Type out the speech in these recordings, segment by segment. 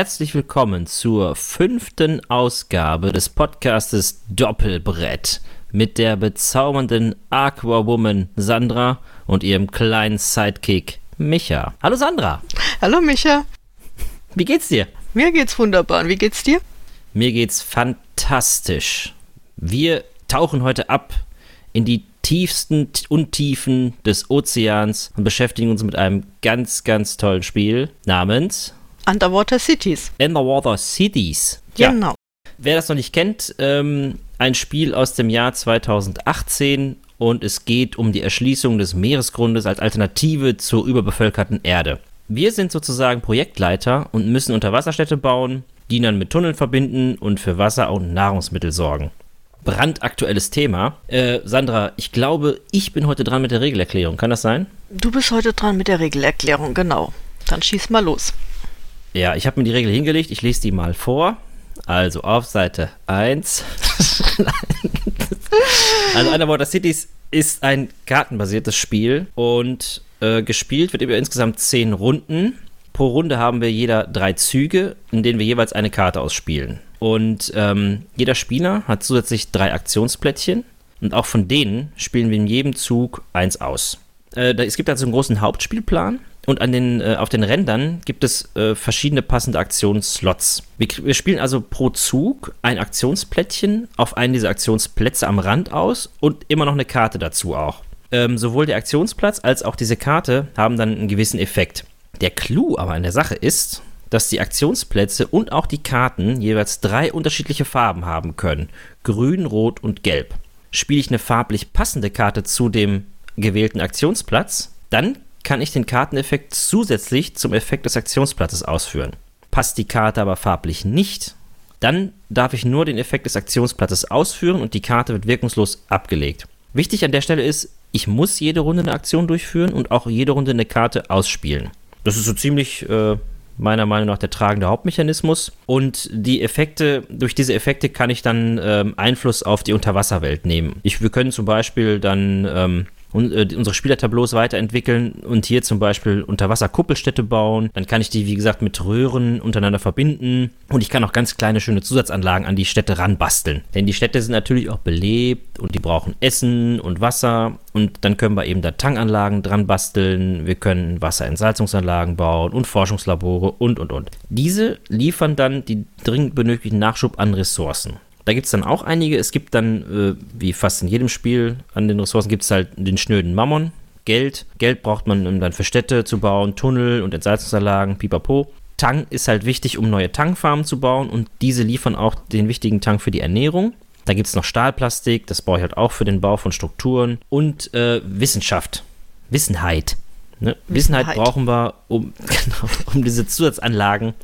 herzlich willkommen zur fünften Ausgabe des Podcastes Doppelbrett mit der bezaubernden Aquawoman Sandra und ihrem kleinen Sidekick Micha. Hallo Sandra. Hallo Micha. Wie geht's dir? Mir geht's wunderbar. Und wie geht's dir? Mir geht's fantastisch. Wir tauchen heute ab in die tiefsten Untiefen des Ozeans und beschäftigen uns mit einem ganz, ganz tollen Spiel namens Underwater Cities. Underwater Cities. Genau. Wer das noch nicht kennt, ähm, ein Spiel aus dem Jahr 2018 und es geht um die Erschließung des Meeresgrundes als Alternative zur überbevölkerten Erde. Wir sind sozusagen Projektleiter und müssen Unterwasserstädte bauen, die dann mit Tunneln verbinden und für Wasser und Nahrungsmittel sorgen. Brandaktuelles Thema. Äh, Sandra, ich glaube, ich bin heute dran mit der Regelerklärung. Kann das sein? Du bist heute dran mit der Regelerklärung, genau. Dann schieß mal los. Ja, ich habe mir die Regel hingelegt. Ich lese die mal vor. Also auf Seite 1. also Underwater Cities ist ein kartenbasiertes Spiel und äh, gespielt wird über insgesamt 10 Runden. Pro Runde haben wir jeder drei Züge, in denen wir jeweils eine Karte ausspielen. Und ähm, jeder Spieler hat zusätzlich drei Aktionsplättchen und auch von denen spielen wir in jedem Zug eins aus. Äh, es gibt also einen großen Hauptspielplan und an den, äh, auf den Rändern gibt es äh, verschiedene passende Aktionsslots. Wir, wir, spielen also pro Zug ein Aktionsplättchen auf einen dieser Aktionsplätze am Rand aus und immer noch eine Karte dazu auch. Ähm, sowohl der Aktionsplatz als auch diese Karte haben dann einen gewissen Effekt. Der Clou aber an der Sache ist, dass die Aktionsplätze und auch die Karten jeweils drei unterschiedliche Farben haben können. Grün, Rot und Gelb. Spiele ich eine farblich passende Karte zu dem gewählten Aktionsplatz, dann kann ich den Karteneffekt zusätzlich zum Effekt des Aktionsplatzes ausführen. Passt die Karte aber farblich nicht, dann darf ich nur den Effekt des Aktionsplatzes ausführen und die Karte wird wirkungslos abgelegt. Wichtig an der Stelle ist, ich muss jede Runde eine Aktion durchführen und auch jede Runde eine Karte ausspielen. Das ist so ziemlich äh, meiner Meinung nach der tragende Hauptmechanismus. Und die Effekte, durch diese Effekte kann ich dann ähm, Einfluss auf die Unterwasserwelt nehmen. Ich, wir können zum Beispiel dann ähm, und, äh, unsere Spielertableaus weiterentwickeln und hier zum Beispiel Unterwasserkuppelstädte bauen. Dann kann ich die, wie gesagt, mit Röhren untereinander verbinden und ich kann auch ganz kleine, schöne Zusatzanlagen an die Städte ranbasteln. Denn die Städte sind natürlich auch belebt und die brauchen Essen und Wasser und dann können wir eben da Tankanlagen dran basteln. Wir können Wasserentsalzungsanlagen bauen und Forschungslabore und, und, und. Diese liefern dann die dringend benötigten Nachschub an Ressourcen. Da gibt es dann auch einige. Es gibt dann, äh, wie fast in jedem Spiel an den Ressourcen, gibt es halt den schnöden Mammon, Geld. Geld braucht man, um dann für Städte zu bauen, Tunnel und Entsalzungsanlagen, pipapo. Tang ist halt wichtig, um neue Tangfarmen zu bauen und diese liefern auch den wichtigen Tang für die Ernährung. Da gibt es noch Stahlplastik, das brauche ich halt auch für den Bau von Strukturen und äh, Wissenschaft, Wissenheit. Ne? Wissenheit. Wissenheit brauchen wir, um, genau, um diese Zusatzanlagen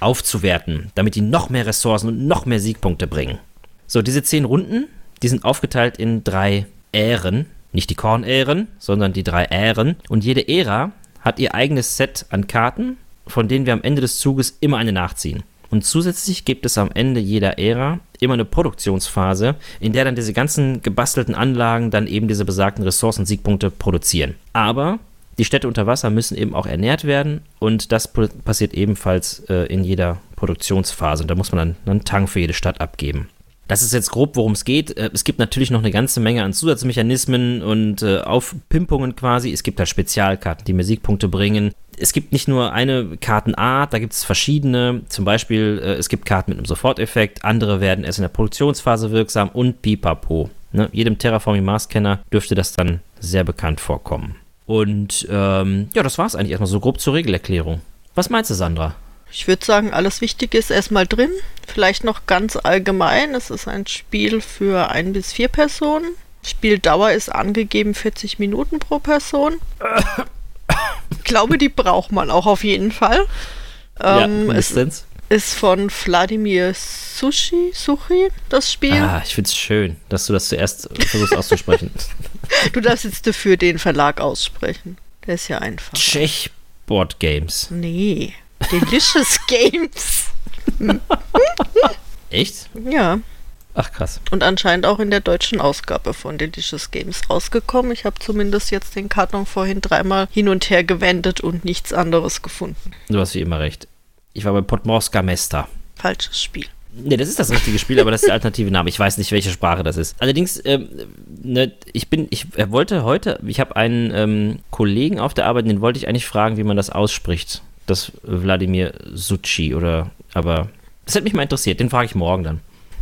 aufzuwerten, damit die noch mehr Ressourcen und noch mehr Siegpunkte bringen. So, diese zehn Runden, die sind aufgeteilt in drei Ähren. Nicht die Kornähren, sondern die drei Ähren. Und jede Ära hat ihr eigenes Set an Karten, von denen wir am Ende des Zuges immer eine nachziehen. Und zusätzlich gibt es am Ende jeder Ära immer eine Produktionsphase, in der dann diese ganzen gebastelten Anlagen dann eben diese besagten Ressourcen-Siegpunkte produzieren. Aber die Städte unter Wasser müssen eben auch ernährt werden und das passiert ebenfalls äh, in jeder Produktionsphase. Und da muss man dann einen Tank für jede Stadt abgeben. Das ist jetzt grob, worum es geht. Äh, es gibt natürlich noch eine ganze Menge an Zusatzmechanismen und äh, Aufpimpungen quasi. Es gibt halt Spezialkarten, die mir Siegpunkte bringen. Es gibt nicht nur eine Kartenart, da gibt es verschiedene. Zum Beispiel, äh, es gibt Karten mit einem Soforteffekt, andere werden erst in der Produktionsphase wirksam und pipapo. Ne? Jedem Terraforming Mars-Kenner dürfte das dann sehr bekannt vorkommen. Und ähm, ja, das war es eigentlich erstmal so grob zur Regelerklärung. Was meinst du, Sandra? Ich würde sagen, alles Wichtige ist erstmal drin. Vielleicht noch ganz allgemein. Es ist ein Spiel für ein bis vier Personen. Spieldauer ist angegeben 40 Minuten pro Person. Ich glaube, die braucht man auch auf jeden Fall. Ähm, ja, mindestens. Ist von Wladimir Sushi, Suchi, das Spiel. Ah, ich finde es schön, dass du das zuerst versuchst auszusprechen. du darfst jetzt dafür den Verlag aussprechen. Der ist ja einfach. Czech Board Games. Nee. Delicious Games. Echt? Ja. Ach krass. Und anscheinend auch in der deutschen Ausgabe von Delicious Games rausgekommen. Ich habe zumindest jetzt den Karton vorhin dreimal hin und her gewendet und nichts anderes gefunden. Du hast wie immer recht. Ich war bei Podmorska Mesta. Falsches Spiel. Ne, das ist das richtige Spiel, aber das ist der alternative Name. Ich weiß nicht, welche Sprache das ist. Allerdings, ähm, ne, ich bin, ich wollte heute, ich habe einen ähm, Kollegen auf der Arbeit, den wollte ich eigentlich fragen, wie man das ausspricht. Das Wladimir Suchi oder, aber das hätte mich mal interessiert. Den frage ich morgen dann.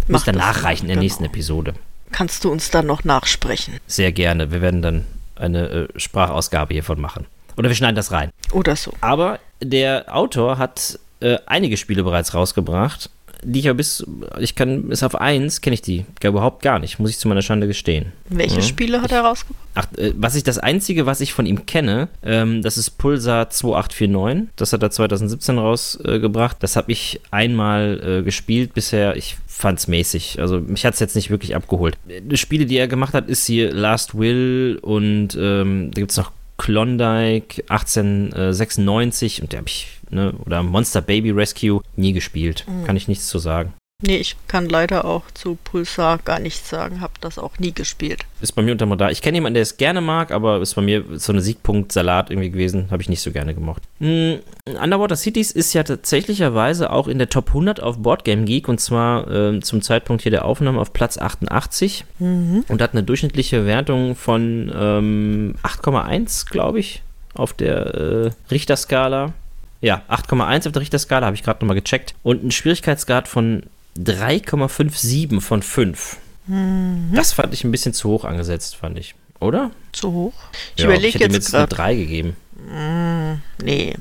Muss dann nachreichen in der genau. nächsten Episode. Kannst du uns dann noch nachsprechen? Sehr gerne. Wir werden dann eine äh, Sprachausgabe hiervon machen. Oder wir schneiden das rein. Oder so. Aber der Autor hat äh, einige Spiele bereits rausgebracht, die ich aber bis, ich kann, bis auf eins kenne ich die gar überhaupt gar nicht, muss ich zu meiner Schande gestehen. Welche Ja. Spiele hat er rausgebracht? Ach, äh, was ich, das einzige, was ich von ihm kenne, ähm, das ist Pulsar 2849. Das hat er 2017 rausgebracht. das habe ich einmal äh, gespielt bisher. Ich fand's mäßig. Also mich hat's jetzt nicht wirklich abgeholt. Die Spiele, die er gemacht hat, ist hier Last Will und ähm, da gibt's noch Klondike 1896 und der habe ich, ne, oder Monster Baby Rescue nie gespielt. Kann ich nichts zu sagen. Nee, ich kann leider auch zu Pulsar gar nichts sagen, habe das auch nie gespielt. Ist bei mir unter Radar. Ich kenne jemanden, der es gerne mag, aber ist bei mir so eine Siegpunkt-Salat irgendwie gewesen. Habe ich nicht so gerne gemocht. Mm, Underwater Cities ist ja tatsächlicherweise auch in der Top 100 auf Boardgame Geek und zwar ähm, zum Zeitpunkt hier der Aufnahme auf Platz 88 und hat eine durchschnittliche Wertung von ähm, 8,1, glaube ich, auf der äh, Richterskala. Ja, 8,1 auf der Richterskala, habe ich gerade nochmal gecheckt. Und einen Schwierigkeitsgrad von 3,57 von 5. Das fand ich ein bisschen zu hoch angesetzt, fand ich. Oder? Zu hoch? Ich Ja, überlege hätte ihm jetzt jetzt eine gerade. 3 gegeben. Nee.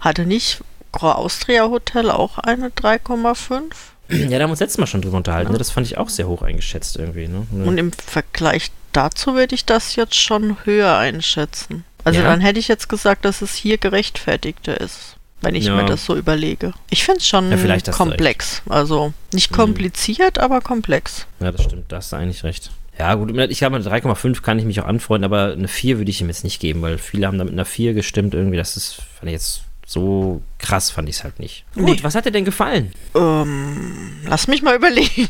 Hatte nicht Austria Hotel auch eine 3,5? Ja, da haben wir uns letztes Mal schon drüber unterhalten. Ne? Das fand ich auch sehr hoch eingeschätzt irgendwie. Ne? Ne? Und im Vergleich dazu würde ich das jetzt schon höher einschätzen. Also Ja? dann hätte ich jetzt gesagt, dass es hier gerechtfertigter ist. Wenn ich Ja. mir das so überlege. Ich finde es schon Ja, komplex. Also nicht Mhm. kompliziert, aber komplex. Ja, das stimmt, da hast du eigentlich recht. Ja, gut, ich glaube, mit 3,5 kann ich mich auch anfreunden, aber eine 4 würde ich ihm jetzt nicht geben, weil viele haben da mit einer 4 gestimmt irgendwie. Das ist, fand ich jetzt so krass, fand ich es halt nicht. Gut, Nee. was hat dir denn gefallen? Ähm, lass mich mal überlegen.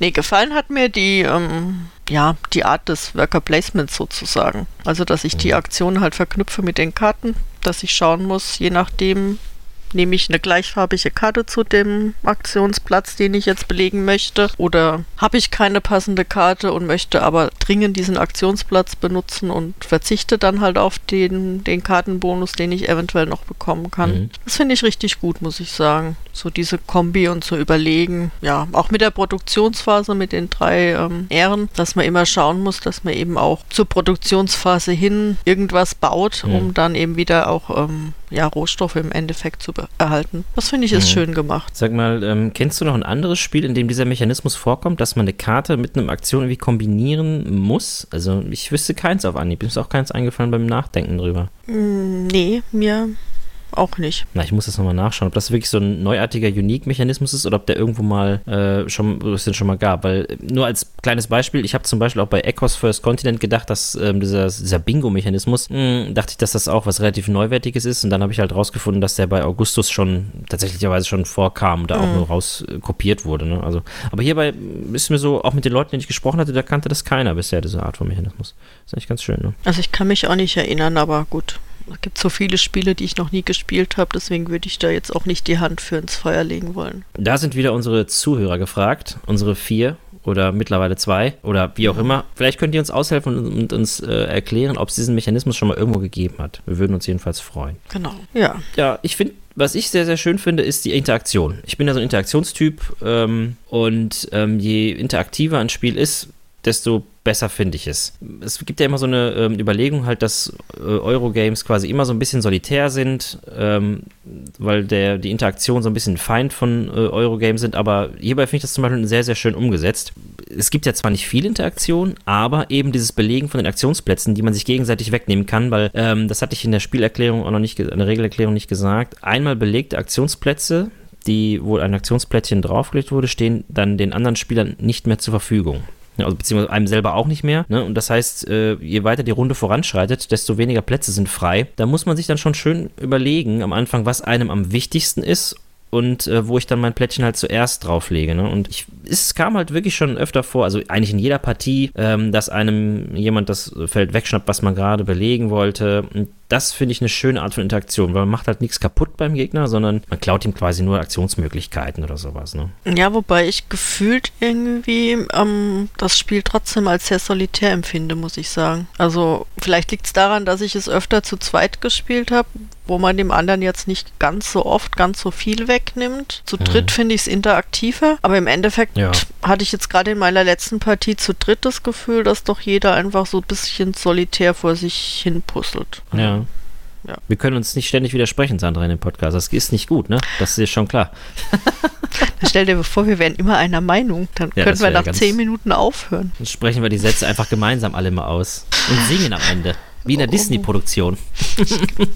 nee, gefallen hat mir die, ähm, ja, die Art des Worker Placements sozusagen. Also, dass ich die Aktion halt verknüpfe mit den Karten, dass ich schauen muss, je nachdem, nehme ich eine gleichfarbige Karte zu dem Aktionsplatz, den ich jetzt belegen möchte, oder habe ich keine passende Karte und möchte aber dringend diesen Aktionsplatz benutzen und verzichte dann halt auf den, den Kartenbonus, den ich eventuell noch bekommen kann. Mhm. Das finde ich richtig gut, muss ich sagen. So diese Kombi und so überlegen. Ja, auch mit der Produktionsphase, mit den drei ähm, Ähren, dass man immer schauen muss, dass man eben auch zur Produktionsphase hin irgendwas baut, Mhm. um dann eben wieder auch ähm, ja, Rohstoffe im Endeffekt zu be- erhalten. Das finde ich ist Mhm. schön gemacht. Sag mal, ähm, kennst du noch ein anderes Spiel, in dem dieser Mechanismus vorkommt, dass man eine Karte mit einer Aktion irgendwie kombinieren muss? Also, ich wüsste keins auf Anhieb. Mir ist auch keins eingefallen beim Nachdenken drüber. Mm, nee, mir auch nicht. Na, ich muss das nochmal nachschauen, ob das wirklich so ein neuartiger Unique-Mechanismus ist oder ob der irgendwo mal äh, schon, es den schon mal gab. Weil äh, nur als kleines Beispiel, ich habe zum Beispiel auch bei Ecos First Continent gedacht, dass ähm, dieser, dieser Bingo-Mechanismus, mh, dachte ich, dass das auch was relativ Neuwertiges ist. Und dann habe ich halt rausgefunden, dass der bei Augustus schon tatsächlicherweise schon vorkam und da auch nur raus äh, wurde. Ne? Also, aber hierbei ist mir so, auch mit den Leuten, denen ich gesprochen hatte, da kannte das keiner bisher, diese Art von Mechanismus. ist eigentlich ganz schön, ne? Also ich kann mich auch nicht erinnern, aber gut. Es gibt so viele Spiele, die ich noch nie gespielt habe, deswegen würde ich da jetzt auch nicht die Hand für ins Feuer legen wollen. Da sind wieder unsere Zuhörer gefragt, unsere vier oder mittlerweile zwei oder wie auch immer. Vielleicht könnt ihr uns aushelfen und, uns äh, erklären, ob es diesen Mechanismus schon mal irgendwo gegeben hat. Wir würden uns jedenfalls freuen. Genau. Ja. Ja, ich finde, was ich sehr, sehr schön finde, ist die Interaktion. Ich bin ja so ein Interaktionstyp ähm, und ähm, je interaktiver ein Spiel ist, desto besser finde ich es. Es gibt ja immer so eine ähm, Überlegung halt, dass äh, Eurogames quasi immer so ein bisschen solitär sind, ähm, weil der, die Interaktion so ein bisschen Feind von äh, Eurogames sind, aber hierbei finde ich das zum Beispiel sehr, sehr schön umgesetzt. Es gibt ja zwar nicht viel Interaktion, aber eben dieses Belegen von den Aktionsplätzen, die man sich gegenseitig wegnehmen kann, weil ähm, das hatte ich in der Spielerklärung auch noch nicht, in der Regelerklärung nicht gesagt. Einmal belegte Aktionsplätze, die, wo ein Aktionsplättchen draufgelegt wurde, stehen dann den anderen Spielern nicht mehr zur Verfügung. Also beziehungsweise einem selber auch nicht mehr. Ne? Und das heißt, äh, je weiter die Runde voranschreitet, desto weniger Plätze sind frei. Da muss man sich dann schon schön überlegen am Anfang, was einem am wichtigsten ist und äh, wo ich dann mein Plättchen halt zuerst drauflege. Ne? Und ich, es kam halt wirklich schon öfter vor, also eigentlich in jeder Partie, ähm, dass einem jemand das Feld wegschnappt, was man gerade belegen wollte. Und das finde ich eine schöne Art von Interaktion, weil man macht halt nichts kaputt beim Gegner, sondern man klaut ihm quasi nur Aktionsmöglichkeiten oder sowas. Ne? Ja, wobei ich gefühlt irgendwie ähm, das Spiel trotzdem als sehr solitär empfinde, muss ich sagen. Also vielleicht liegt es daran, dass ich es öfter zu zweit gespielt habe, wo man dem anderen jetzt nicht ganz so oft, ganz so viel wegnimmt. Zu dritt mhm. finde ich es interaktiver, aber im Endeffekt ja. hatte ich jetzt gerade in meiner letzten Partie zu dritt das Gefühl, dass doch jeder einfach so ein bisschen solitär vor sich hin puzzelt. Ja. Ja. Wir können uns nicht ständig widersprechen, Sandra, in dem Podcast. Das ist nicht gut, ne? Das ist schon klar. Dann stell dir vor, wir wären immer einer Meinung. Dann ja, können wir nach zehn Minuten aufhören. Dann sprechen wir die Sätze einfach gemeinsam alle mal aus und singen am Ende. Wie in der oh. Disney-Produktion.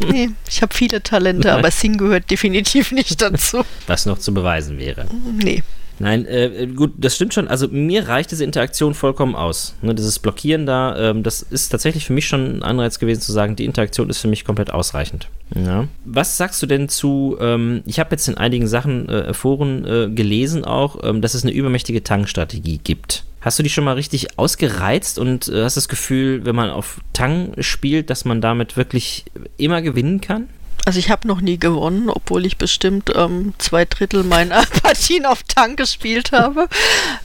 Nee, ich habe viele Talente, aber Sing gehört definitiv nicht dazu. Was noch zu beweisen wäre. Nee. Nein, äh, gut, das stimmt schon. Also mir reicht diese Interaktion vollkommen aus. Ne, dieses Blockieren da, ähm, das ist tatsächlich für mich schon ein Anreiz gewesen zu sagen, die Interaktion ist für mich komplett ausreichend. Ja. Was sagst du denn zu, ähm, ich habe jetzt in einigen Sachen, äh, Foren äh, gelesen auch, ähm, dass es eine übermächtige Tang-Strategie gibt. Hast du die schon mal richtig ausgereizt und äh, hast das Gefühl, wenn man auf Tang spielt, dass man damit wirklich immer gewinnen kann? Also ich habe noch nie gewonnen, obwohl ich bestimmt ähm, zwei Drittel meiner Partien auf Tang gespielt habe.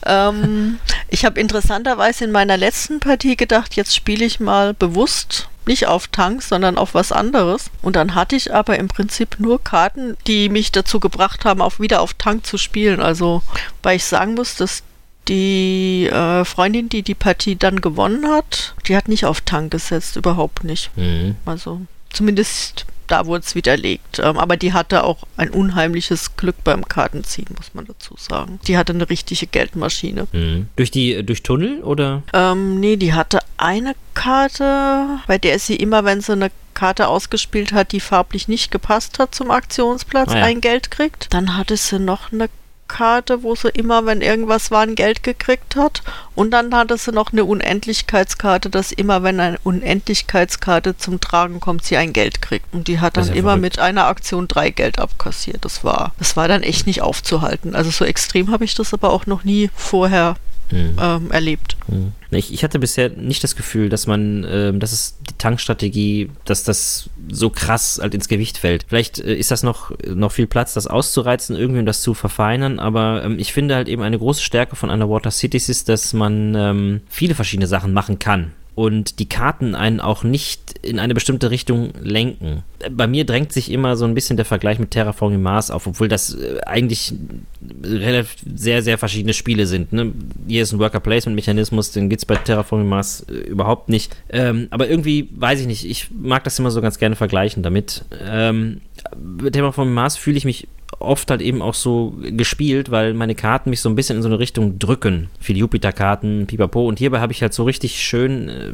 ähm, ich habe interessanterweise in meiner letzten Partie gedacht, jetzt spiele ich mal bewusst nicht auf Tanks, sondern auf was anderes. Und dann hatte ich aber im Prinzip nur Karten, die mich dazu gebracht haben, auch wieder auf Tank zu spielen. Also, weil ich sagen muss, dass die äh, Freundin, die die Partie dann gewonnen hat, die hat nicht auf Tank gesetzt, überhaupt nicht. Mhm. Also zumindest da wurde es widerlegt. Ähm, aber die hatte auch ein unheimliches Glück beim Kartenziehen, muss man dazu sagen. Die hatte eine richtige Geldmaschine. Mhm. Durch die durch Tunnel oder? Ähm, nee, die hatte eine Karte, bei der sie immer, wenn sie eine Karte ausgespielt hat, die farblich nicht gepasst hat zum Aktionsplatz, ah, ja. ein Geld kriegt. Dann hatte sie noch eine Karte, wo sie immer, wenn irgendwas war, ein Geld gekriegt hat. Und dann hatte sie noch eine Unendlichkeitskarte, dass immer, wenn eine Unendlichkeitskarte zum Tragen kommt, sie ein Geld kriegt. Und die hat dann ja immer verrückt. mit einer Aktion drei Geld abkassiert. Das war, das war dann echt nicht aufzuhalten. Also so extrem habe ich das aber auch noch nie vorher mhm. ähm, erlebt. Mhm. Ich, ich, hatte bisher nicht das Gefühl, dass man, ähm, dass es die Tankstrategie, dass das so krass halt ins Gewicht fällt. Vielleicht äh, ist das noch, noch viel Platz, das auszureizen, irgendwie um das zu verfeinern, aber ähm, ich finde halt eben eine große Stärke von Underwater Cities ist, dass man ähm, viele verschiedene Sachen machen kann und die Karten einen auch nicht in eine bestimmte Richtung lenken. Bei mir drängt sich immer so ein bisschen der Vergleich mit Terraforming Mars auf, obwohl das äh, eigentlich relativ sehr, sehr verschiedene Spiele sind. Ne? Hier ist ein Worker-Placement-Mechanismus, den gibt es bei Terraforming Mars äh, überhaupt nicht. Ähm, aber irgendwie, weiß ich nicht, ich mag das immer so ganz gerne vergleichen damit. Ähm, Terraforming Mars fühle ich mich oft halt eben auch so gespielt, weil meine Karten mich so ein bisschen in so eine Richtung drücken. Viele Jupiter-Karten, pipapo. Und hierbei habe ich halt so richtig schön äh,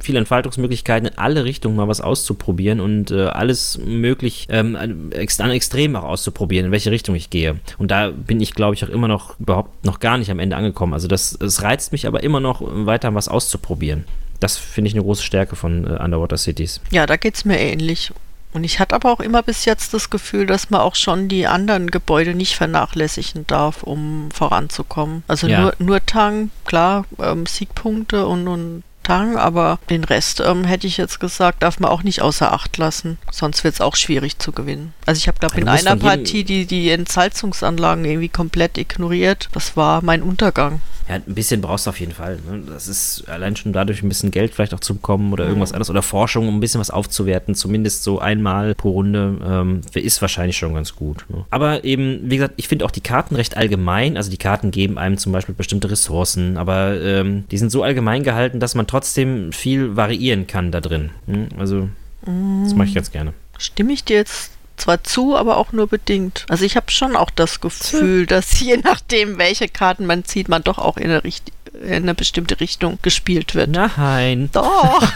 viele Entfaltungsmöglichkeiten in alle Richtungen mal was auszuprobieren und äh, alles möglich ähm, an Extrem auch auszuprobieren, in welche Richtung ich gehe. Und da bin ich, glaube ich, auch immer noch überhaupt noch gar nicht am Ende angekommen. Also das, es reizt mich aber immer noch weiter was auszuprobieren. Das finde ich eine große Stärke von äh, Underwater Cities. Ja, da geht es mir ähnlich. Und ich hatte aber auch immer bis jetzt das Gefühl, dass man auch schon die anderen Gebäude nicht vernachlässigen darf, um voranzukommen. Also ja. nur, nur Tang, klar, ähm, Siegpunkte und, und Tang, aber den Rest ähm, hätte ich jetzt gesagt, darf man auch nicht außer Acht lassen. Sonst wird es auch schwierig zu gewinnen. Also ich habe, glaube in einer Partie die, die Entsalzungsanlagen irgendwie komplett ignoriert. Das war mein Untergang. Ja, ein bisschen brauchst du auf jeden Fall. Ne? Das ist allein schon dadurch ein bisschen Geld vielleicht auch zu bekommen oder irgendwas mhm. anderes oder Forschung, um ein bisschen was aufzuwerten. Zumindest so einmal pro Runde ähm, ist wahrscheinlich schon ganz gut. Ne? Aber eben, wie gesagt, ich finde auch die Karten recht allgemein. Also die Karten geben einem zum Beispiel bestimmte Ressourcen, aber ähm, die sind so allgemein gehalten, dass man trotzdem viel variieren kann da drin. Hm? Also, das mache ich ganz gerne. Stimme ich dir jetzt zwar zu, aber auch nur bedingt. Also ich habe schon auch das Gefühl, dass je nachdem, welche Karten man zieht, man doch auch in eine, Richt in eine bestimmte Richtung gespielt wird. Nein. Doch.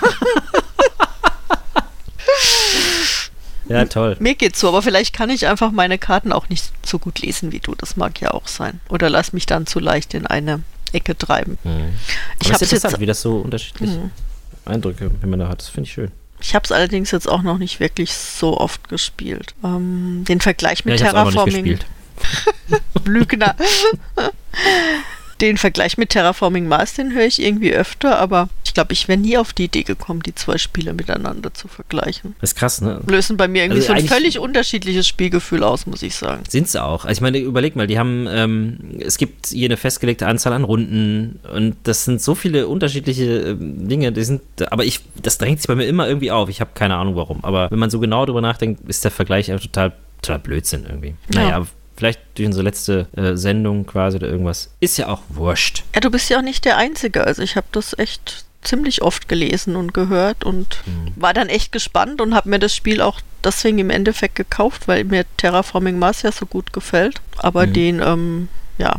ja, toll. Mir geht's so, aber vielleicht kann ich einfach meine Karten auch nicht so gut lesen wie du. Das mag ja auch sein. Oder lass mich dann zu leicht in eine Ecke treiben. Mhm. Ich habe interessant, jetzt, wie das so unterschiedliche mhm. Eindrücke wenn man da hat. Das finde ich schön. Ich habe es allerdings jetzt auch noch nicht wirklich so oft gespielt. Ähm, den Vergleich mit ja, Terraforming. Lügner. den Vergleich mit Terraforming Mars, den höre ich irgendwie öfter, aber ich glaube, ich wäre nie auf die Idee gekommen, die zwei Spiele miteinander zu vergleichen. Das ist krass, ne? Lösen bei mir irgendwie Also so ein völlig unterschiedliches Spielgefühl aus, muss ich sagen. Sind sie auch. Also ich meine, überleg mal, die haben, ähm, es gibt hier eine festgelegte Anzahl an Runden und das sind so viele unterschiedliche ähm, Dinge, die sind, aber ich, das drängt sich bei mir immer irgendwie auf. Ich habe keine Ahnung warum. Aber wenn man so genau drüber nachdenkt, ist der Vergleich einfach total, total Blödsinn irgendwie. Ja. Naja, vielleicht durch unsere letzte äh, Sendung quasi oder irgendwas. Ist ja auch wurscht. Ja, du bist ja auch nicht der Einzige. Also ich habe das echt ziemlich oft gelesen und gehört und war dann echt gespannt und habe mir das Spiel auch deswegen im Endeffekt gekauft, weil mir Terraforming Mars ja so gut gefällt. Aber Mhm. den, ähm, ja,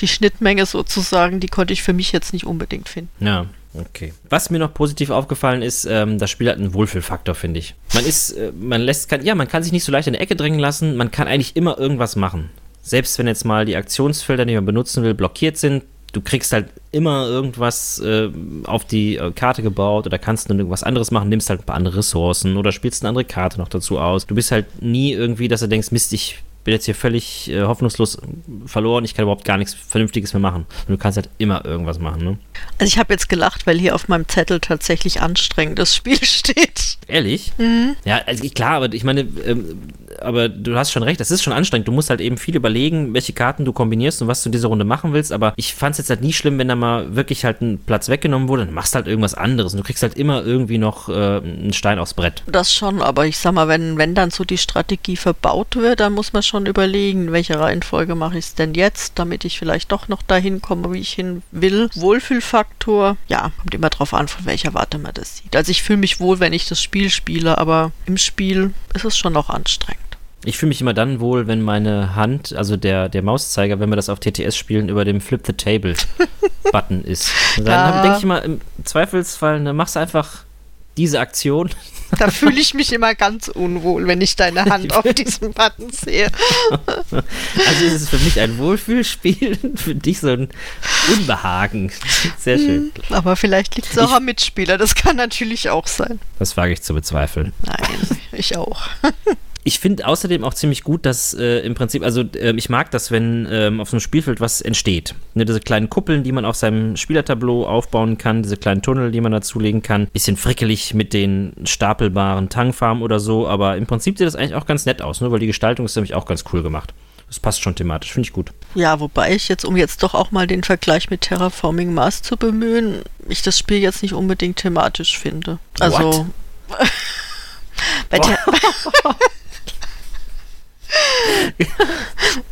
die Schnittmenge sozusagen, die konnte ich für mich jetzt nicht unbedingt finden. Ja, okay. Was mir noch positiv aufgefallen ist, ähm, das Spiel hat einen Wohlfühlfaktor, finde ich. Man ist, äh, man lässt, kann, ja, man kann sich nicht so leicht in die Ecke drängen lassen, man kann eigentlich immer irgendwas machen. Selbst wenn jetzt mal die Aktionsfelder, die man benutzen will, blockiert sind, du kriegst halt immer irgendwas äh, auf die äh, Karte gebaut oder kannst dann irgendwas anderes machen, nimmst halt ein paar andere Ressourcen oder spielst eine andere Karte noch dazu aus. Du bist halt nie irgendwie, dass du denkst, Mist, ich bin jetzt hier völlig äh, hoffnungslos verloren, ich kann überhaupt gar nichts Vernünftiges mehr machen. Und du kannst halt immer irgendwas machen, ne? Also ich habe jetzt gelacht, weil hier auf meinem Zettel tatsächlich anstrengendes Spiel steht. Ehrlich? Ja, also klar, aber ich meine, ähm, aber du hast schon recht, das ist schon anstrengend. Du musst halt eben viel überlegen, welche Karten du kombinierst und was du in dieser Runde machen willst. Aber ich fand es jetzt halt nie schlimm, wenn da mal wirklich halt ein Platz weggenommen wurde. Dann machst du halt irgendwas anderes und du kriegst halt immer irgendwie noch äh, einen Stein aufs Brett. Das schon, aber ich sag mal, wenn, wenn dann so die Strategie verbaut wird, dann muss man schon überlegen, in welcher Reihenfolge mache ich es denn jetzt, damit ich vielleicht doch noch dahin komme, wie ich hin will. Wohlfühlfaktor, ja, kommt immer drauf an, von welcher Warte man das sieht. Also ich fühle mich wohl, wenn ich das Spiel spiele, aber im Spiel ist es schon noch anstrengend. Ich fühle mich immer dann wohl, wenn meine Hand, also der, der Mauszeiger, wenn wir das auf TTS spielen, über dem Flip the Table Button ist. Und dann denke ich mal, im Zweifelsfall, dann machst du einfach diese Aktion Da fühle ich mich immer ganz unwohl, wenn ich deine Hand auf diesem Button sehe. Also ist es für mich ein Wohlfühlspiel, für dich so ein Unbehagen. Sehr schön. Aber vielleicht liegt es auch am Mitspieler, das kann natürlich auch sein. Das wage ich zu bezweifeln. Nein, ich auch. Ich finde außerdem auch ziemlich gut, dass äh, im Prinzip, also ähm, ich mag das, wenn ähm, auf so einem Spielfeld was entsteht. Ne, diese kleinen Kuppeln, die man auf seinem Spielertableau aufbauen kann, diese kleinen Tunnel, die man dazulegen kann. Bisschen frickelig mit den stapelbaren Tangfarmen oder so, aber im Prinzip sieht das eigentlich auch ganz nett aus, ne? weil die Gestaltung ist nämlich auch ganz cool gemacht. Das passt schon thematisch, finde ich gut. Ja, wobei ich jetzt, um jetzt doch auch mal den Vergleich mit Terraforming Mars zu bemühen, ich das Spiel jetzt nicht unbedingt thematisch finde. Also. bei Ter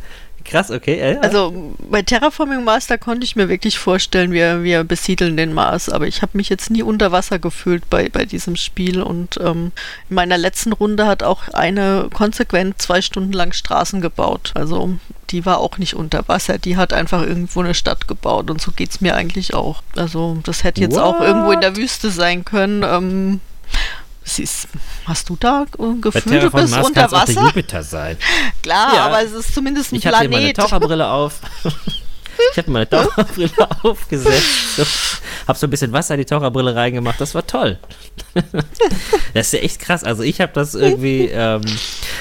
Krass, okay. Äh, also bei Terraforming Mars, da konnte ich mir wirklich vorstellen, wir, wir besiedeln den Mars, aber ich habe mich jetzt nie unter Wasser gefühlt bei, bei diesem Spiel und ähm, in meiner letzten Runde hat auch eine konsequent zwei Stunden lang Straßen gebaut. Also die war auch nicht unter Wasser, die hat einfach irgendwo eine Stadt gebaut und so geht es mir eigentlich auch. Also das hätte jetzt auch What? irgendwo in der Wüste sein können. Ähm, ist, hast du da ein bei Gefühl, du Terraform bist Mars unter es auch der Wasser? Jupiter sein. Klar, Ja. aber es ist zumindest ein Ich hatte hier meine Planet. Taucherbrille auf. Ich habe meine Taucherbrille aufgesetzt. So, hab so ein bisschen Wasser in die Taucherbrille reingemacht. Das war toll. Das ist ja echt krass. Also ich habe das irgendwie. Ähm,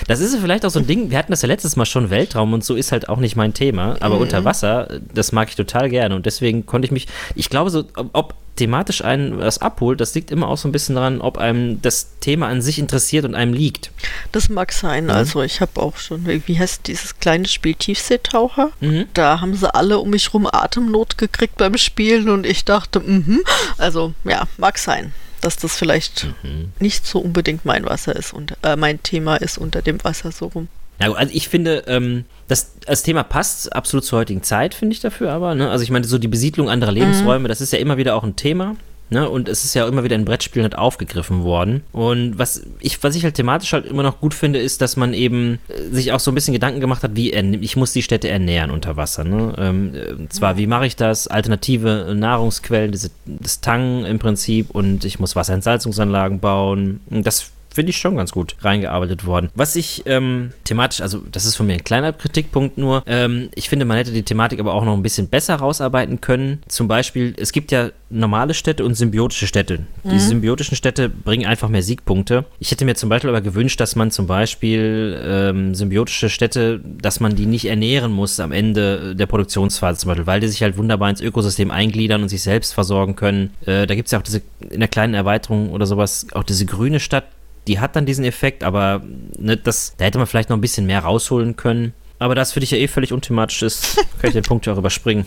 das ist ja vielleicht auch so ein Ding. Wir hatten das ja letztes Mal schon Weltraum und so ist halt auch nicht mein Thema. Aber unter Wasser, das mag ich total gerne und deswegen konnte ich mich. Ich glaube so, ob thematisch einen was abholt, das liegt immer auch so ein bisschen daran, ob einem das Thema an sich interessiert und einem liegt. Das mag sein. Ja. Also ich habe auch schon, wie heißt dieses kleine Spiel Tiefseetaucher? Mhm. Da haben sie alle um mich rum Atemnot gekriegt beim Spielen und ich dachte, mhm. Also ja, mag sein, dass das vielleicht Mhm. nicht so unbedingt mein Wasser ist und äh, mein Thema ist unter dem Wasser so rum. Ja, gut, also ich finde, ähm, das, das Thema passt absolut zur heutigen Zeit, finde ich dafür aber. Ne? Also ich meine, so die Besiedlung anderer Lebensräume, das ist ja immer wieder auch ein Thema. Ne? Und es ist ja immer wieder in Brettspielen halt aufgegriffen worden. Und was ich, was ich halt thematisch halt immer noch gut finde, ist, dass man eben äh, sich auch so ein bisschen Gedanken gemacht hat, wie ich muss die Städte ernähren unter Wasser. Ne? Ähm, äh, zwar, wie mache ich das? Alternative Nahrungsquellen, diese, das Tang im Prinzip und ich muss Wasserentsalzungsanlagen bauen. Das finde ich schon ganz gut reingearbeitet worden. Was ich ähm, thematisch, also das ist von mir ein kleiner Kritikpunkt nur, ähm, ich finde, man hätte die Thematik aber auch noch ein bisschen besser rausarbeiten können. Zum Beispiel, es gibt ja normale Städte und symbiotische Städte. Mhm. Die symbiotischen Städte bringen einfach mehr Siegpunkte. Ich hätte mir zum Beispiel aber gewünscht, dass man zum Beispiel ähm, symbiotische Städte, dass man die nicht ernähren muss am Ende der Produktionsphase zum Beispiel, weil die sich halt wunderbar ins Ökosystem eingliedern und sich selbst versorgen können. Äh, da gibt es ja auch diese, in der kleinen Erweiterung oder sowas, auch diese grüne Stadt, die hat dann diesen Effekt, aber ne, das, da hätte man vielleicht noch ein bisschen mehr rausholen können. Aber da es für dich ja eh völlig unthematisch ist, kann ich den Punkt ja auch überspringen.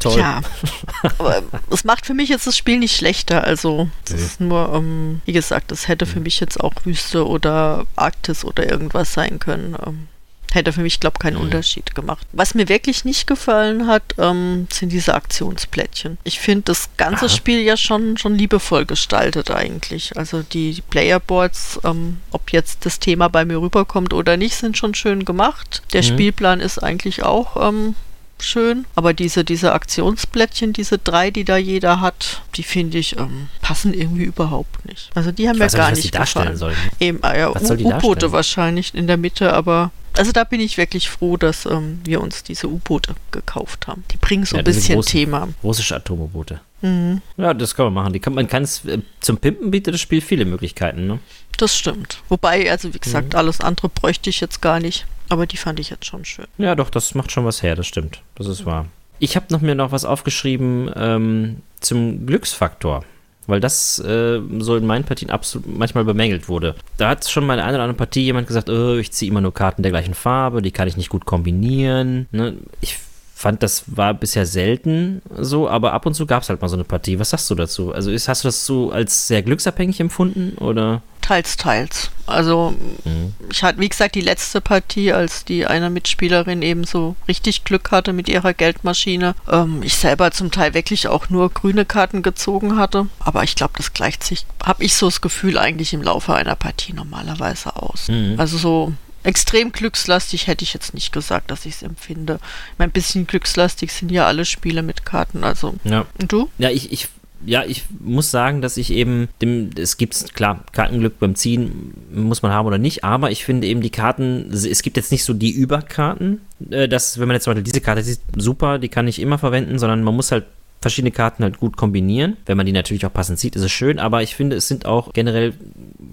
Toll. Ja, aber es macht für mich jetzt das Spiel nicht schlechter. Also, es nee. ist nur, um, wie gesagt, es hätte für mich jetzt auch Wüste oder Arktis oder irgendwas sein können. Um, Hätte für mich, glaube ich, keinen mhm. Unterschied gemacht. Was mir wirklich nicht gefallen hat, ähm, sind diese Aktionsplättchen. Ich finde das ganze Aha. Spiel ja schon, schon liebevoll gestaltet eigentlich. Also die, die Playerboards, ähm, ob jetzt das Thema bei mir rüberkommt oder nicht, sind schon schön gemacht. Der mhm. Spielplan ist eigentlich auch ähm, schön. Aber diese, diese Aktionsplättchen, diese drei, die da jeder hat, die finde ich, ähm, passen irgendwie überhaupt nicht. Also die haben ich mir gar nicht, nicht gefallen. Sollen. Eben, ah ja, U-Boote wahrscheinlich in der Mitte, aber also da bin ich wirklich froh, dass ähm, wir uns diese U-Boote gekauft haben. Die bringen so ja, ein bisschen großen, Thema. Russische Atomboote. Mhm. Ja, das kann man machen. Die kann, man kann es äh, zum Pimpen bietet das Spiel viele Möglichkeiten, ne? Das stimmt. Wobei, also wie gesagt, mhm. alles andere bräuchte ich jetzt gar nicht. Aber die fand ich jetzt schon schön. Ja, doch, das macht schon was her, das stimmt. Das ist mhm. wahr. Ich habe noch mir noch was aufgeschrieben ähm, zum Glücksfaktor weil das äh, so in meinen Partien absolut manchmal bemängelt wurde. Da hat schon mal in einer oder anderen Partie jemand gesagt, oh, ich ziehe immer nur Karten der gleichen Farbe, die kann ich nicht gut kombinieren. Ne? Ich fand, das war bisher selten so, aber ab und zu gab es halt mal so eine Partie. Was sagst du dazu? Also ist, hast du das so als sehr glücksabhängig empfunden oder? Teils, teils. Also mhm. ich hatte, wie gesagt, die letzte Partie, als die eine Mitspielerin eben so richtig Glück hatte mit ihrer Geldmaschine. Ähm, ich selber zum Teil wirklich auch nur grüne Karten gezogen hatte. Aber ich glaube, das gleicht sich, habe ich so das Gefühl eigentlich im Laufe einer Partie normalerweise aus. Mhm. Also so extrem glückslastig hätte ich jetzt nicht gesagt, dass ich es empfinde. Ein bisschen glückslastig sind ja alle Spiele mit Karten, also. Ja. Und du? Ja, ich, ich ja, ich muss sagen, dass ich eben, dem, es gibt klar, Kartenglück beim Ziehen muss man haben oder nicht, aber ich finde eben die Karten, es gibt jetzt nicht so die Überkarten, äh, dass, wenn man jetzt zum Beispiel diese Karte sieht, super, die kann ich immer verwenden, sondern man muss halt verschiedene Karten halt gut kombinieren. Wenn man die natürlich auch passend sieht, ist es schön, aber ich finde, es sind auch generell,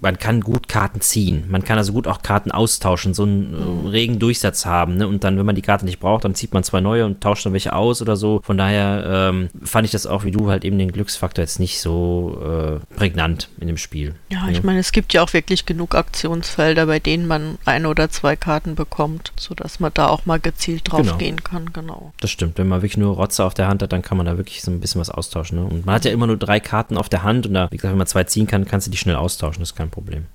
man kann gut Karten ziehen. Man kann also gut auch Karten austauschen, so einen äh, mhm. regen Durchsatz haben. Ne? Und dann, wenn man die Karte nicht braucht, dann zieht man zwei neue und tauscht dann welche aus oder so. Von daher ähm, fand ich das auch, wie du, halt eben den Glücksfaktor jetzt nicht so äh, prägnant in dem Spiel. Ja, ich meine, es gibt ja auch wirklich genug Aktionsfelder, bei denen man eine oder zwei Karten bekommt, sodass man da auch mal gezielt drauf genau. gehen kann, genau. Das stimmt. Wenn man wirklich nur Rotze auf der Hand hat, dann kann man da wirklich so ein bisschen was austauschen. Ne? Und man hat ja immer nur drei Karten auf der Hand und da, wie gesagt, wenn man zwei ziehen kann, kannst du die schnell austauschen, das ist kein Problem.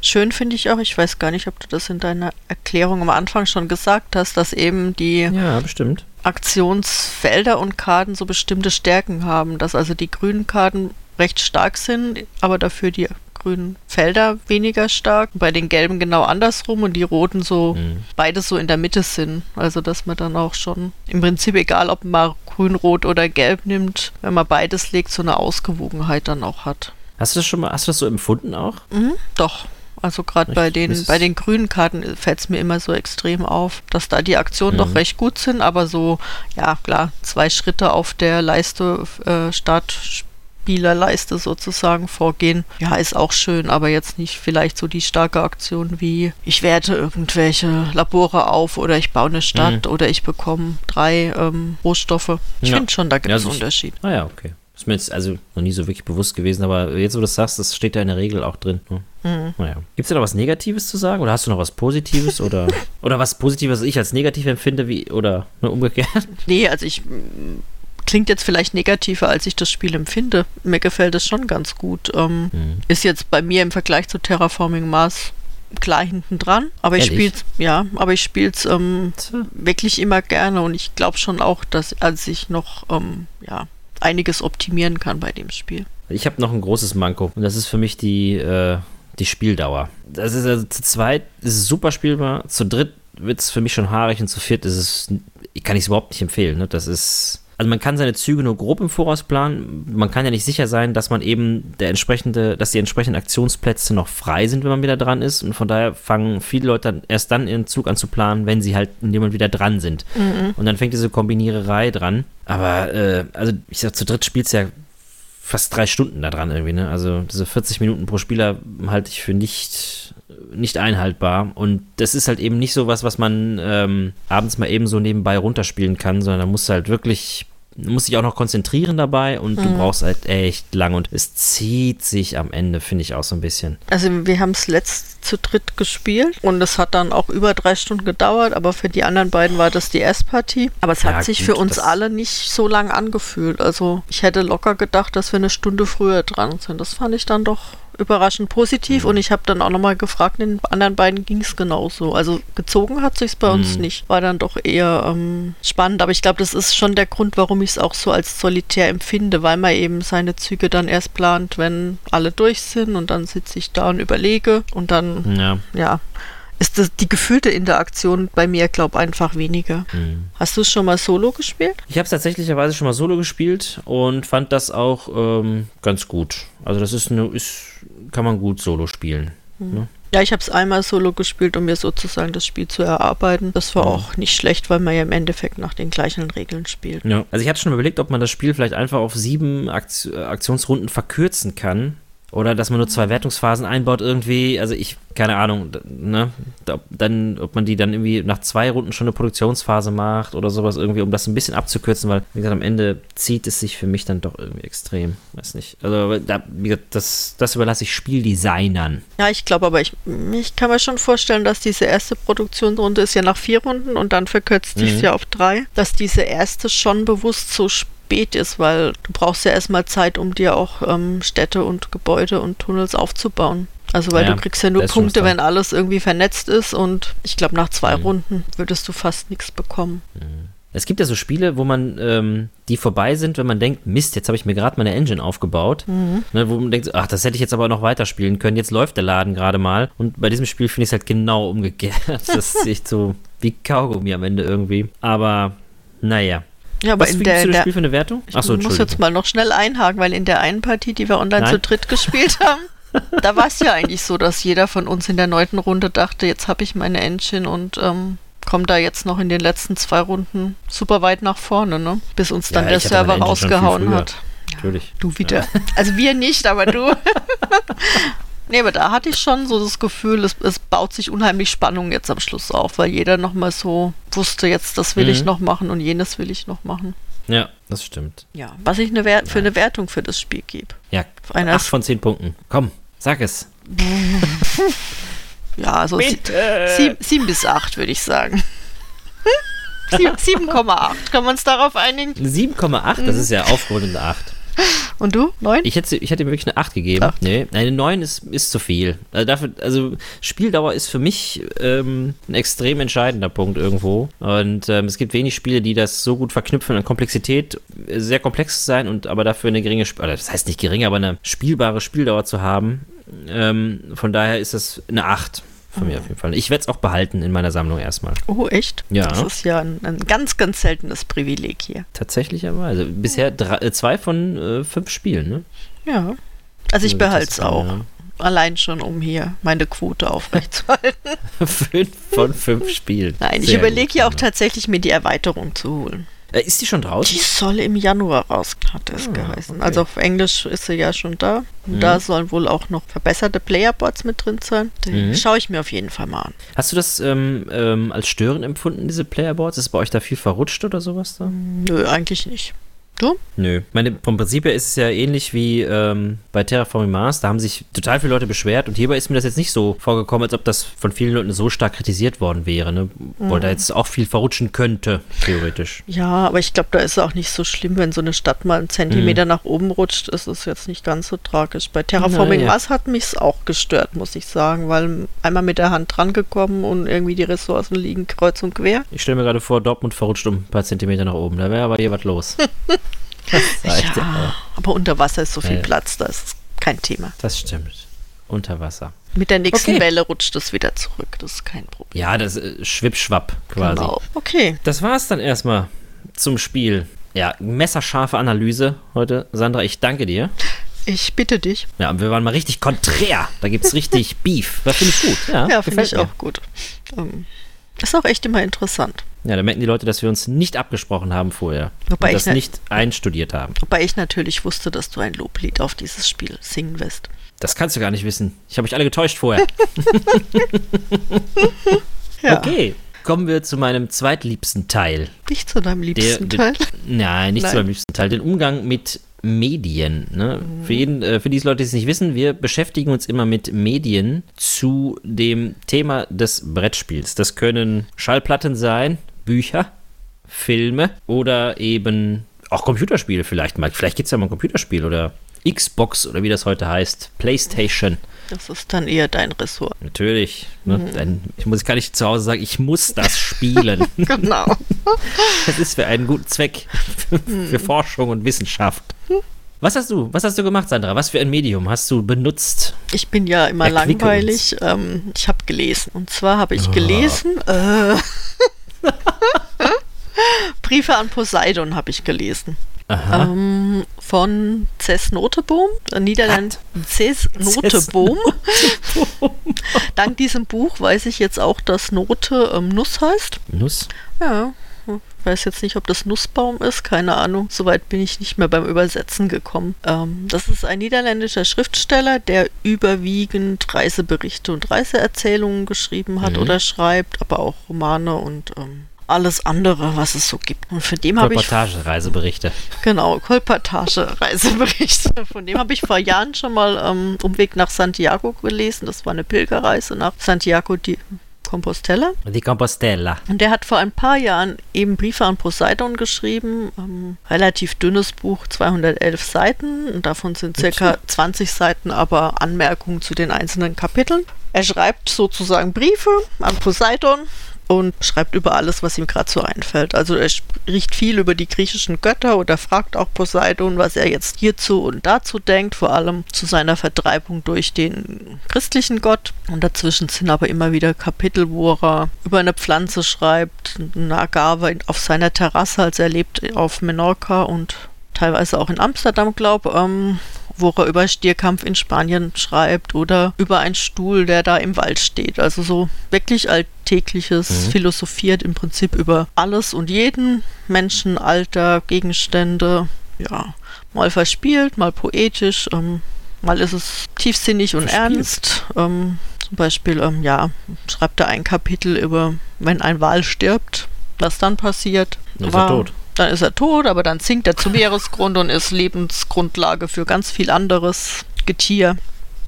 Schön finde ich auch, ich weiß gar nicht, ob du das in deiner Erklärung am Anfang schon gesagt hast, dass eben die ja, bestimmt. Aktionsfelder und Karten so bestimmte Stärken haben, dass also die grünen Karten recht stark sind, aber dafür die grünen Felder weniger stark. Bei den gelben genau andersrum und die roten so mhm. beides so in der Mitte sind. Also dass man dann auch schon im Prinzip egal, ob man grün, rot oder gelb nimmt, wenn man beides legt, so eine Ausgewogenheit dann auch hat. Hast du das schon mal, hast du das so empfunden auch? Mhm, doch. Also gerade bei den, bei den grünen Karten fällt es mir immer so extrem auf, dass da die Aktionen mhm. doch recht gut sind, aber so, ja klar, zwei Schritte auf der Leiste äh, Start Spielerleiste sozusagen vorgehen. Ja, ist auch schön, aber jetzt nicht vielleicht so die starke Aktion wie ich werte irgendwelche Labore auf oder ich baue eine Stadt mhm. oder ich bekomme drei ähm, Rohstoffe. Ich ja. finde schon, da gibt es ja, einen Unterschied. Ah ja, okay. Ist mir jetzt also noch nie so wirklich bewusst gewesen, aber jetzt, wo du das sagst, das steht ja in der Regel auch drin. Ne? Mhm. Naja. Gibt es da noch was Negatives zu sagen? Oder hast du noch was Positives? oder, oder was Positives, was ich als negativ empfinde, wie, oder ne, umgekehrt? Nee, also ich klingt jetzt vielleicht negativer, als ich das Spiel empfinde. Mir gefällt es schon ganz gut. Ähm, mhm. Ist jetzt bei mir im Vergleich zu Terraforming Mars klar hinten dran, aber ich spiele es ja, aber ich spiele es ähm, wirklich immer gerne und ich glaube schon auch, dass als ich noch ähm, ja einiges optimieren kann bei dem Spiel. Ich habe noch ein großes Manko und das ist für mich die äh, die Spieldauer. Das ist also zu zweit ist es super spielbar, zu dritt wird es für mich schon haarig und zu viert ist es kann ich es überhaupt nicht empfehlen. Ne? Das ist also man kann seine Züge nur grob im Voraus planen. Man kann ja nicht sicher sein, dass man eben der entsprechende, dass die entsprechenden Aktionsplätze noch frei sind, wenn man wieder dran ist. Und von daher fangen viele Leute dann erst dann ihren Zug an zu planen, wenn sie halt in dem Moment wieder dran sind. Mhm. Und dann fängt diese Kombiniererei dran. Aber äh, also ich sag, zu dritt spielt es ja fast drei Stunden da dran irgendwie, ne? Also diese 40 Minuten pro Spieler halte ich für nicht, nicht einhaltbar. Und das ist halt eben nicht so was, was man ähm, abends mal eben so nebenbei runterspielen kann, sondern da musst du halt wirklich muss sich auch noch konzentrieren dabei und mhm. du brauchst halt echt lang und es zieht sich am Ende, finde ich auch so ein bisschen. Also wir haben es letzt zu dritt gespielt und es hat dann auch über drei Stunden gedauert, aber für die anderen beiden war das die Erstpartie. Aber es hat ja, sich gut, für uns alle nicht so lang angefühlt. Also ich hätte locker gedacht, dass wir eine Stunde früher dran sind. Das fand ich dann doch überraschend positiv mhm. und ich habe dann auch nochmal gefragt, den anderen beiden ging es genauso. Also gezogen hat sich bei mhm. uns nicht. War dann doch eher ähm, spannend, aber ich glaube, das ist schon der Grund, warum ich es auch so als solitär empfinde, weil man eben seine Züge dann erst plant, wenn alle durch sind und dann sitze ich da und überlege und dann, ja, ja ist das die gefühlte Interaktion bei mir, glaube ich, einfach weniger. Mhm. Hast du es schon mal solo gespielt? Ich habe es tatsächlicherweise schon mal solo gespielt und fand das auch ähm, ganz gut. Also das ist, eine, ist kann man gut solo spielen. Mhm. Ne? Ja, ich habe es einmal solo gespielt, um mir sozusagen das Spiel zu erarbeiten. Das war ja. auch nicht schlecht, weil man ja im Endeffekt nach den gleichen Regeln spielt. Ja, also ich hatte schon überlegt, ob man das Spiel vielleicht einfach auf sieben Aktionsrunden verkürzen kann. Oder dass man nur zwei Wertungsphasen einbaut irgendwie. Also ich, keine Ahnung, ne? Dann, ob man die dann irgendwie nach zwei Runden schon eine Produktionsphase macht oder sowas irgendwie, um das ein bisschen abzukürzen, weil, wie gesagt, am Ende zieht es sich für mich dann doch irgendwie extrem. Weiß nicht. Also da, wie gesagt, das, das überlasse ich Spieldesignern. Ja, ich glaube aber, ich, ich kann mir schon vorstellen, dass diese erste Produktionsrunde ist ja nach vier Runden und dann verkürzt sich mhm. ja auf drei, dass diese erste schon bewusst so spielt spät ist, weil du brauchst ja erstmal Zeit, um dir auch ähm, Städte und Gebäude und Tunnels aufzubauen. Also weil ja, du kriegst ja nur Punkte, wenn alles irgendwie vernetzt ist und ich glaube nach zwei mhm. Runden würdest du fast nichts bekommen. Mhm. Es gibt ja so Spiele, wo man, ähm, die vorbei sind, wenn man denkt, Mist, jetzt habe ich mir gerade meine Engine aufgebaut. Mhm. Ne, wo man denkt, ach, das hätte ich jetzt aber noch weiterspielen können. Jetzt läuft der Laden gerade mal. Und bei diesem Spiel finde ich es halt genau umgekehrt. Das ist echt so wie Kaugummi am Ende irgendwie. Aber naja. Ja, aber Was in der, du das Spiel für eine Wertung? Achso, ich muss jetzt mal noch schnell einhaken, weil in der einen Partie, die wir online Nein. zu dritt gespielt haben, da war es ja eigentlich so, dass jeder von uns in der neunten Runde dachte, jetzt habe ich meine Engine und ähm, komme da jetzt noch in den letzten zwei Runden super weit nach vorne, ne? Bis uns dann ja, der Server rausgehauen hat. Natürlich. Du wieder. Ja. Also wir nicht, aber du. Nee, aber da hatte ich schon so das Gefühl, es, es baut sich unheimlich Spannung jetzt am Schluss auf, weil jeder nochmal so wusste, jetzt das will mhm. ich noch machen und jenes will ich noch machen. Ja, das stimmt. Ja, was ich eine Wert für eine Wertung für das Spiel gebe. Ja, einer acht von zehn Punkten. Komm, sag es. ja, also sieben, sieben bis acht würde ich sagen. 7,8. Können wir uns darauf einigen? 7,8? Das ist ja aufrundende 8. Und du? Neun? Ich hätte, ich hätte ihm wirklich eine 8 gegeben. Acht. Nee, eine 9 ist, ist zu viel. Also, dafür, also Spieldauer ist für mich ähm, ein extrem entscheidender Punkt irgendwo. Und ähm, es gibt wenig Spiele, die das so gut verknüpfen an Komplexität, sehr komplex zu sein und aber dafür eine geringe, oder das heißt nicht geringe, aber eine spielbare Spieldauer zu haben. Ähm, von daher ist das eine 8 von mir auf jeden Fall. Ich werde es auch behalten in meiner Sammlung erstmal. Oh, echt? Ja. Das ist ja ein, ein ganz, ganz seltenes Privileg hier. Tatsächlicherweise. Bisher drei, äh, zwei von äh, fünf Spielen, ne? Ja. Also ich behalte es auch. Ja. Allein schon, um hier meine Quote aufrechtzuerhalten. fünf von fünf Spielen. Nein, Sehr ich überlege ja auch tatsächlich, mir die Erweiterung zu holen. Äh, ist die schon draußen? Die soll im Januar raus, hat es ah, geheißen. Okay. Also auf Englisch ist sie ja schon da. Mhm. Da sollen wohl auch noch verbesserte Playerboards mit drin sein. Die mhm. schaue ich mir auf jeden Fall mal an. Hast du das ähm, ähm, als störend empfunden, diese Playerboards? Ist bei euch da viel verrutscht oder sowas da? Nö, eigentlich nicht. Du? Nö. Meine, vom Prinzip her ist es ja ähnlich wie ähm, bei Terraforming Mars. Da haben sich total viele Leute beschwert und hierbei ist mir das jetzt nicht so vorgekommen, als ob das von vielen Leuten so stark kritisiert worden wäre, ne? Mhm. Weil da jetzt auch viel verrutschen könnte, theoretisch. Ja, aber ich glaube, da ist es auch nicht so schlimm, wenn so eine Stadt mal einen Zentimeter mhm. nach oben rutscht, ist es jetzt nicht ganz so tragisch. Bei Terraforming naja. Mars hat mich es auch gestört, muss ich sagen, weil einmal mit der Hand drangekommen und irgendwie die Ressourcen liegen kreuz und quer. Ich stelle mir gerade vor, Dortmund verrutscht um ein paar Zentimeter nach oben. Da wäre aber hier was los. ja, aber unter Wasser ist so viel ja. Platz, da ist kein Thema. Das stimmt. Unter Wasser. Mit der nächsten okay. Welle rutscht es wieder zurück, das ist kein Problem. Ja, das äh, schwippschwapp quasi. Genau. Okay. Das war es dann erstmal zum Spiel. Ja, messerscharfe Analyse heute. Sandra, ich danke dir. Ich bitte dich. Ja, wir waren mal richtig konträr. Da gibt es richtig Beef. Das finde ich gut. Ja, Ja, finde ich mir. auch gut. Ähm, ist auch echt immer interessant. Ja, da merken die Leute, dass wir uns nicht abgesprochen haben vorher. Wobei und ich das ne- nicht einstudiert haben. Wobei ich natürlich wusste, dass du ein Loblied auf dieses Spiel singen wirst. Das kannst du gar nicht wissen. Ich habe euch alle getäuscht vorher. Ja. Okay, kommen wir zu meinem zweitliebsten Teil. Nicht zu deinem liebsten der, Teil. Nein, nicht Nein. zu meinem liebsten Teil. Den Umgang mit Medien. Ne? Mhm. Für, jeden, äh, für diese Leute, die es nicht wissen, wir beschäftigen uns immer mit Medien zu dem Thema des Brettspiels. Das können Schallplatten sein, Bücher, Filme oder eben auch Computerspiele vielleicht mal. Vielleicht gibt es ja mal ein Computerspiel oder Xbox oder wie das heute heißt, Playstation. Das ist dann eher dein Ressort. Natürlich. Ne? Mhm. Dann, ich muss gar nicht zu Hause sagen, ich muss das spielen. Genau. Das ist für einen guten Zweck, für, für Forschung und Wissenschaft. Was hast du? Was hast du gemacht, Sandra? Was für ein Medium hast du benutzt? Ich bin ja immer Erquicke langweilig. Ähm, ich habe gelesen. Und zwar habe ich Ah. gelesen. Äh, Briefe an Poseidon habe ich gelesen. Ähm, von Cess Noteboom, Niederland Cess Noteboom. Dank diesem Buch weiß ich jetzt auch, dass Note ähm, Nuss heißt. Nuss? Ja, weiß jetzt nicht, ob das Nussbaum ist, keine Ahnung. Soweit bin ich nicht mehr beim Übersetzen gekommen. Ähm, das ist ein niederländischer Schriftsteller, der überwiegend Reiseberichte und Reiseerzählungen geschrieben hat Mhm. oder schreibt, aber auch Romane und ähm, alles andere, was es so gibt. Und von dem habe ich Reportage, Reiseberichte. Genau, Kolportage, Reiseberichte. Von dem habe ich vor Jahren schon mal ähm, Umweg nach Santiago gelesen. Das war eine Pilgerreise nach Santiago di Compostela. Die Compostela. Und der hat vor ein paar Jahren eben Briefe an Poseidon geschrieben. Ähm, relativ dünnes Buch, 211 Seiten. Und davon sind circa 20 Seiten aber Anmerkungen zu den einzelnen Kapiteln. Er schreibt sozusagen Briefe an Poseidon und schreibt über alles, was ihm gerade so einfällt. Also er spricht viel über die griechischen Götter oder fragt auch Poseidon, was er jetzt hierzu und dazu denkt, vor allem zu seiner Vertreibung durch den christlichen Gott. Und dazwischen sind aber immer wieder Kapitel, wo er über eine Pflanze schreibt, eine Agave auf seiner Terrasse, als er lebt auf Menorca und teilweise auch in Amsterdam, glaube ähm, wo er über Stierkampf in Spanien schreibt oder über einen Stuhl, der da im Wald steht. Also so wirklich alltägliches, Mhm. philosophiert im Prinzip über alles und jeden Menschen, Alter, Gegenstände. Ja, mal verspielt, mal poetisch, ähm, mal ist es tiefsinnig und Verspielt. ernst. Ähm, zum Beispiel, ähm, ja, schreibt er ein Kapitel über, wenn ein Wal stirbt, was dann passiert. Ist er tot. Dann ist er tot, aber dann sinkt er zum Meeresgrund und ist Lebensgrundlage für ganz viel anderes Getier.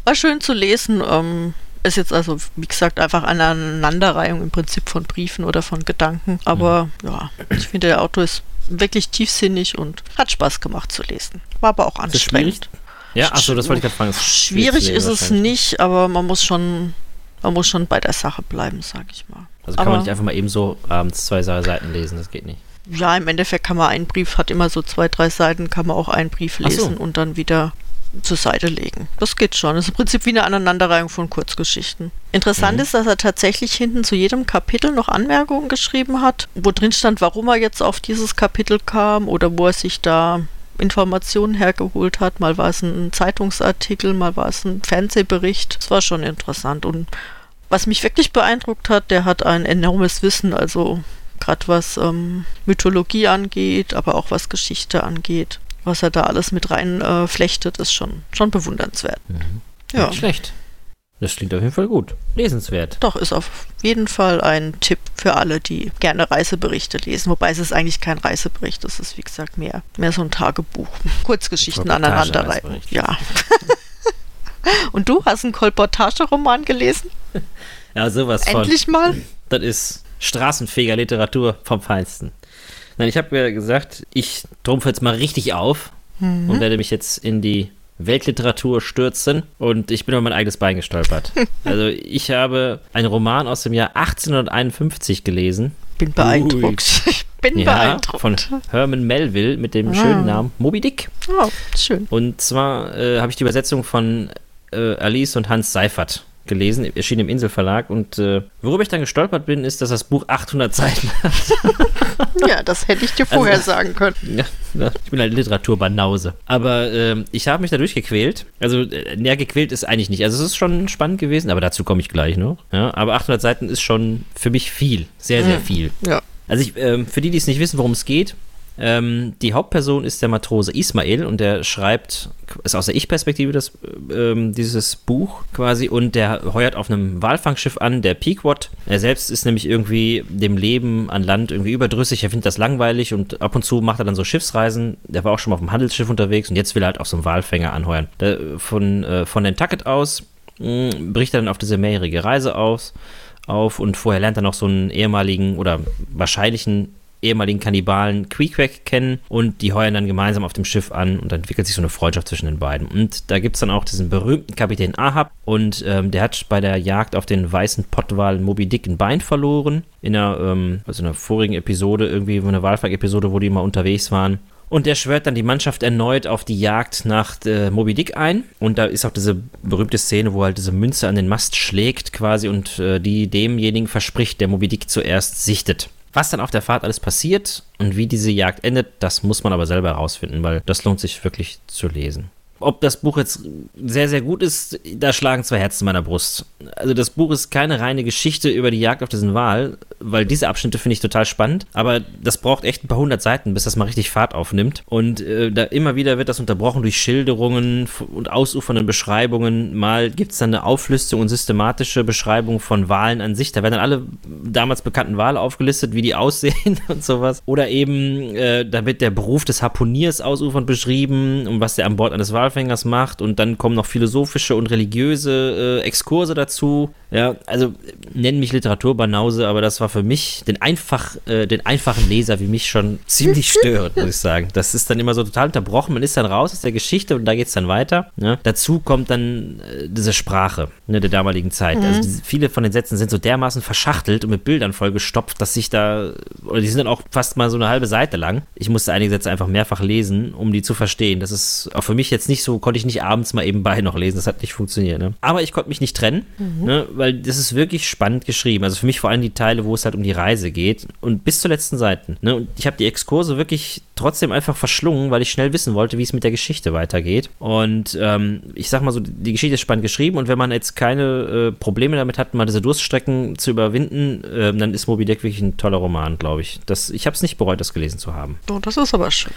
War schön zu lesen. Ähm, ist jetzt also, wie gesagt, einfach eine Aneinanderreihung im Prinzip von Briefen oder von Gedanken. Aber ja, ich finde, der Autor ist wirklich tiefsinnig und hat Spaß gemacht zu lesen. War aber auch anstrengend. Ja, achso, das wollte ich gerade fragen. Schwierig ist es nicht, aber man muss schon, man muss schon bei der Sache bleiben, sage ich mal. Also kann aber- man nicht einfach mal eben so abends zwei Seiten lesen, das geht nicht. Ja, im Endeffekt kann man einen Brief, hat immer so zwei, drei Seiten, kann man auch einen Brief Ach so. lesen und dann wieder zur Seite legen. Das geht schon. Das ist im Prinzip wie eine Aneinanderreihung von Kurzgeschichten. Interessant Mhm. ist, dass er tatsächlich hinten zu jedem Kapitel noch Anmerkungen geschrieben hat, wo drin stand, warum er jetzt auf dieses Kapitel kam oder wo er sich da Informationen hergeholt hat. Mal war es ein Zeitungsartikel, mal war es ein Fernsehbericht. Das war schon interessant. Und was mich wirklich beeindruckt hat, der hat ein enormes Wissen, also gerade was ähm, Mythologie angeht, aber auch was Geschichte angeht. Was er da alles mit rein äh, flechtet, ist schon, schon bewundernswert. Ja, Nicht schlecht. Das klingt auf jeden Fall gut. Lesenswert. doch, ist auf jeden Fall ein Tipp für alle, die gerne Reiseberichte lesen. Wobei es ist eigentlich kein Reisebericht, es ist wie gesagt mehr, mehr so ein Tagebuch. Kurzgeschichten aneinanderreihen. Ja. Und du hast einen Kolportageroman gelesen? Ja, sowas von. Endlich mal? Das ist straßenfähiger Literatur vom Feinsten. Nein, ich habe ja gesagt, ich trumpfe jetzt mal richtig auf Mhm. und werde mich jetzt in die Weltliteratur stürzen und ich bin über mein eigenes Bein gestolpert. also ich habe einen Roman aus dem Jahr 1851 gelesen. Bin beeindruckt. Ich bin Ja, beeindruckt. von Herman Melville mit dem Ah. schönen Namen Moby Dick. Oh, schön. Und zwar äh, habe ich die Übersetzung von äh, Alice und Hans Seifert gelesen, erschien im Inselverlag. Und äh, worüber ich dann gestolpert bin, ist, dass das Buch 800 Seiten hat. Ja, das hätte ich dir vorher also, sagen können. Ja, ja, ich bin eine Literaturbanause. Aber ähm, ich habe mich da durchgequält. Also, äh, näher gequält ist eigentlich nicht. Also, es ist schon spannend gewesen, aber dazu komme ich gleich noch. Ja, aber 800 Seiten ist schon für mich viel. Sehr, sehr mhm. viel. Ja. Also, ich, ähm, für die, die es nicht wissen, worum es geht, ähm, die Hauptperson ist der Matrose Ismail und der schreibt, ist aus der Ich-Perspektive ähm, dieses Buch quasi und der heuert auf einem Walfangschiff an, der Pequod. Er selbst ist nämlich irgendwie dem Leben an Land irgendwie überdrüssig, er findet das langweilig und ab und zu macht er dann so Schiffsreisen. Der war auch schon mal auf einem Handelsschiff unterwegs und jetzt will er halt auf so einem Walfänger anheuern. Der, von, äh, von Nantucket aus mh, bricht er dann auf diese mehrjährige Reise aus auf und vorher lernt er noch so einen ehemaligen oder wahrscheinlichen ehemaligen Kannibalen Queequeg kennen und die heuern dann gemeinsam auf dem Schiff an und dann entwickelt sich so eine Freundschaft zwischen den beiden. Und da gibt es dann auch diesen berühmten Kapitän Ahab und ähm, der hat bei der Jagd auf den weißen Pottwal Moby Dick ein Bein verloren. In einer, ähm, also in einer vorigen Episode, irgendwie eine Walfang-Episode, wo die mal unterwegs waren. Und der schwört dann die Mannschaft erneut auf die Jagd nach äh, Moby Dick ein. Und da ist auch diese berühmte Szene, wo halt diese Münze an den Mast schlägt quasi und äh, die demjenigen verspricht, der Moby Dick zuerst sichtet. Was dann auf der Fahrt alles passiert und wie diese Jagd endet, das muss man aber selber herausfinden, weil das lohnt sich wirklich zu lesen ob das Buch jetzt sehr, sehr gut ist, da schlagen zwei Herzen in meiner Brust. Also das Buch ist keine reine Geschichte über die Jagd auf diesen Wal, weil diese Abschnitte finde ich total spannend, aber das braucht echt ein paar hundert Seiten, bis das mal richtig Fahrt aufnimmt. Und äh, da immer wieder wird das unterbrochen durch Schilderungen und ausufernden Beschreibungen. Mal gibt es dann eine Auflistung und systematische Beschreibung von Wahlen an sich. Da werden dann alle damals bekannten Wale aufgelistet, wie die aussehen und sowas. Oder eben, äh, da wird der Beruf des Harpuniers ausufernd beschrieben und was der an Bord eines Wals Walfängers macht und dann kommen noch philosophische und religiöse äh, Exkurse dazu. Ja, also nennen mich Literaturbanause, aber das war für mich den, einfach, äh, den einfachen Leser wie mich schon ziemlich störend, muss ich sagen. Das ist dann immer so total unterbrochen. Man ist dann raus aus der Geschichte und da geht es dann weiter. Ne? Dazu kommt dann äh, diese Sprache ne, der damaligen Zeit. Also mhm. Also die, viele von den Sätzen sind so dermaßen verschachtelt und mit Bildern vollgestopft, dass sich da, oder die sind dann auch fast mal so eine halbe Seite lang. Ich musste einige Sätze einfach mehrfach lesen, um die zu verstehen. Das ist auch für mich jetzt nicht so, konnte ich nicht abends mal eben bei noch lesen. Das hat nicht funktioniert. Ne? Aber ich konnte mich nicht trennen, mhm. ne, weil das ist wirklich spannend geschrieben. Also für mich vor allem die Teile, wo es halt um die Reise geht und bis zur letzten Seite. Ne? Und ich habe die Exkurse wirklich trotzdem einfach verschlungen, weil ich schnell wissen wollte, wie es mit der Geschichte weitergeht. Und ähm, ich sag mal so, die Geschichte ist spannend geschrieben und wenn man jetzt keine äh, Probleme damit hat, mal diese Durststrecken zu überwinden, äh, dann ist Moby Dick wirklich ein toller Roman, glaube ich. Das, ich habe es nicht bereut, das gelesen zu haben. Oh, das ist aber schön.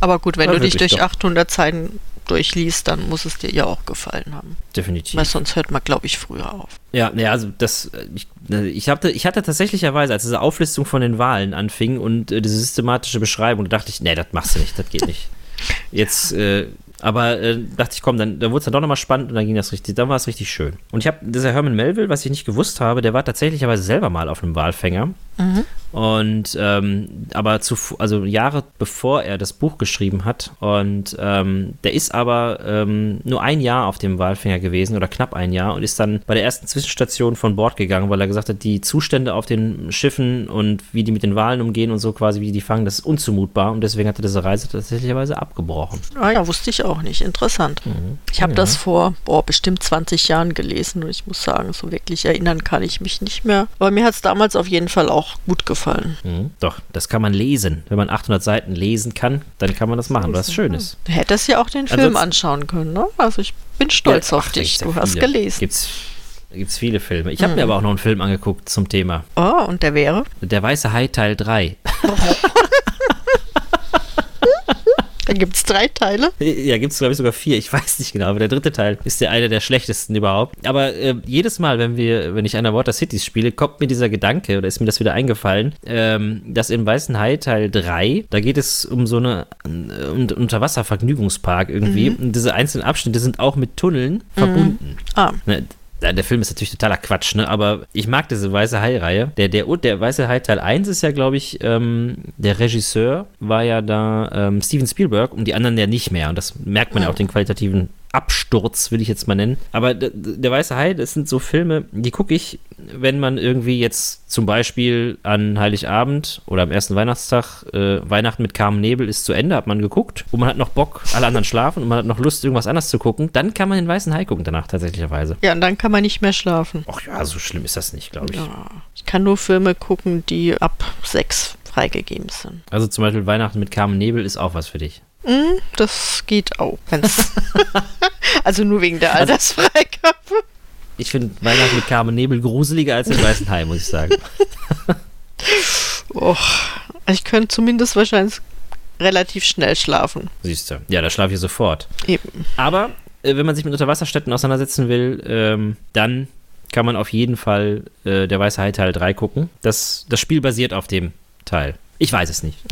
Aber gut, wenn ja, du dich durch doch. 800 Seiten durchliest, dann muss es dir ja auch gefallen haben. Definitiv. Weil sonst hört man, glaube ich, früher auf. Ja, ne, also das, ich, ne, ich, hatte, ich hatte tatsächlicherweise, als diese Auflistung von den Wahlen anfing und äh, diese systematische Beschreibung, dachte ich, nee, das machst du nicht, das geht nicht. Jetzt, äh, aber äh, dachte ich, komm, dann, dann wurde es dann doch nochmal spannend und dann ging das richtig, dann war es richtig schön. Und ich habe, dieser Herman Melville, was ich nicht gewusst habe, der war tatsächlicherweise selber mal auf einem Walfänger. Mhm. Und ähm, aber zu, also Jahre bevor er das Buch geschrieben hat. Und ähm, der ist aber ähm, nur ein Jahr auf dem Walfänger gewesen oder knapp ein Jahr und ist dann bei der ersten Zwischenstation von Bord gegangen, weil er gesagt hat, die Zustände auf den Schiffen und wie die mit den Walen umgehen und so quasi, wie die fangen, das ist unzumutbar. Und deswegen hat er diese Reise tatsächlicherweise abgebrochen. Ah ja, wusste ich auch nicht. Interessant. Mhm. Ich habe ja. das vor boah, bestimmt 20 Jahren gelesen und ich muss sagen, so wirklich erinnern kann ich mich nicht mehr. Aber mir hat es damals auf jeden Fall auch gut gefallen. Mhm. Doch, das kann man lesen. Wenn man 800 Seiten lesen kann, dann kann man das machen, was Schönes. Du hättest ja auch den Film anschauen können, ne? Also ich bin stolz ja, auf ach, dich. Du hast gelesen. Gibt's gibt es viele Filme. Ich habe mhm. mir aber auch noch einen Film angeguckt zum Thema. Oh, und der wäre? Der Weiße Hai Teil 3. Da gibt es drei Teile? Ja, gibt es glaube ich sogar vier. Ich weiß nicht genau, aber der dritte Teil ist der einer der schlechtesten überhaupt. Aber äh, jedes Mal, wenn wir, wenn ich Underwater Cities spiele, kommt mir dieser Gedanke oder ist mir das wieder eingefallen, ähm, dass im Weißen Hai Teil 3, da geht es um so eine äh, um, Unterwasservergnügungspark irgendwie. Mhm. Und diese einzelnen Abschnitte sind auch mit Tunneln mhm. verbunden. Ah. Der Film ist natürlich totaler Quatsch, ne? Aber ich mag diese Weiße Hai-Reihe. Der, der, der Weiße Hai Teil 1 ist ja, glaube ich, ähm, der Regisseur war ja da ähm, Steven Spielberg und die anderen ja nicht mehr. Und das merkt man ja auch den qualitativen Absturz, will ich jetzt mal nennen. Aber der Weiße Hai, das sind so Filme, die gucke ich, wenn man irgendwie jetzt zum Beispiel an Heiligabend oder am ersten Weihnachtstag, äh, Weihnachten mit Carmen Nebel ist zu Ende, hat man geguckt und man hat noch Bock, alle anderen schlafen und man hat noch Lust, irgendwas anderes zu gucken, dann kann man den Weißen Hai gucken danach tatsächlicherweise. Ja, und dann kann man nicht mehr schlafen. Ach ja, so schlimm ist das nicht, glaube ich. Ja, ich kann nur Filme gucken, die ab sechs freigegeben sind. Also zum Beispiel Weihnachten mit Carmen Nebel ist auch was für dich. Mm, das geht auch. also nur wegen der Altersfreigabe. Ich finde Weihnachten mit Carmen Nebel gruseliger als im Weißen Hai, muss ich sagen. Och, ich könnte zumindest wahrscheinlich relativ schnell schlafen. Siehst du. Ja, da schlafe ich sofort. Eben. Aber äh, wenn man sich mit Unterwasserstädten auseinandersetzen will, ähm, dann kann man auf jeden Fall äh, der Weiße Hai Teil 3 gucken. Das, das Spiel basiert auf dem Teil. Ich weiß es nicht.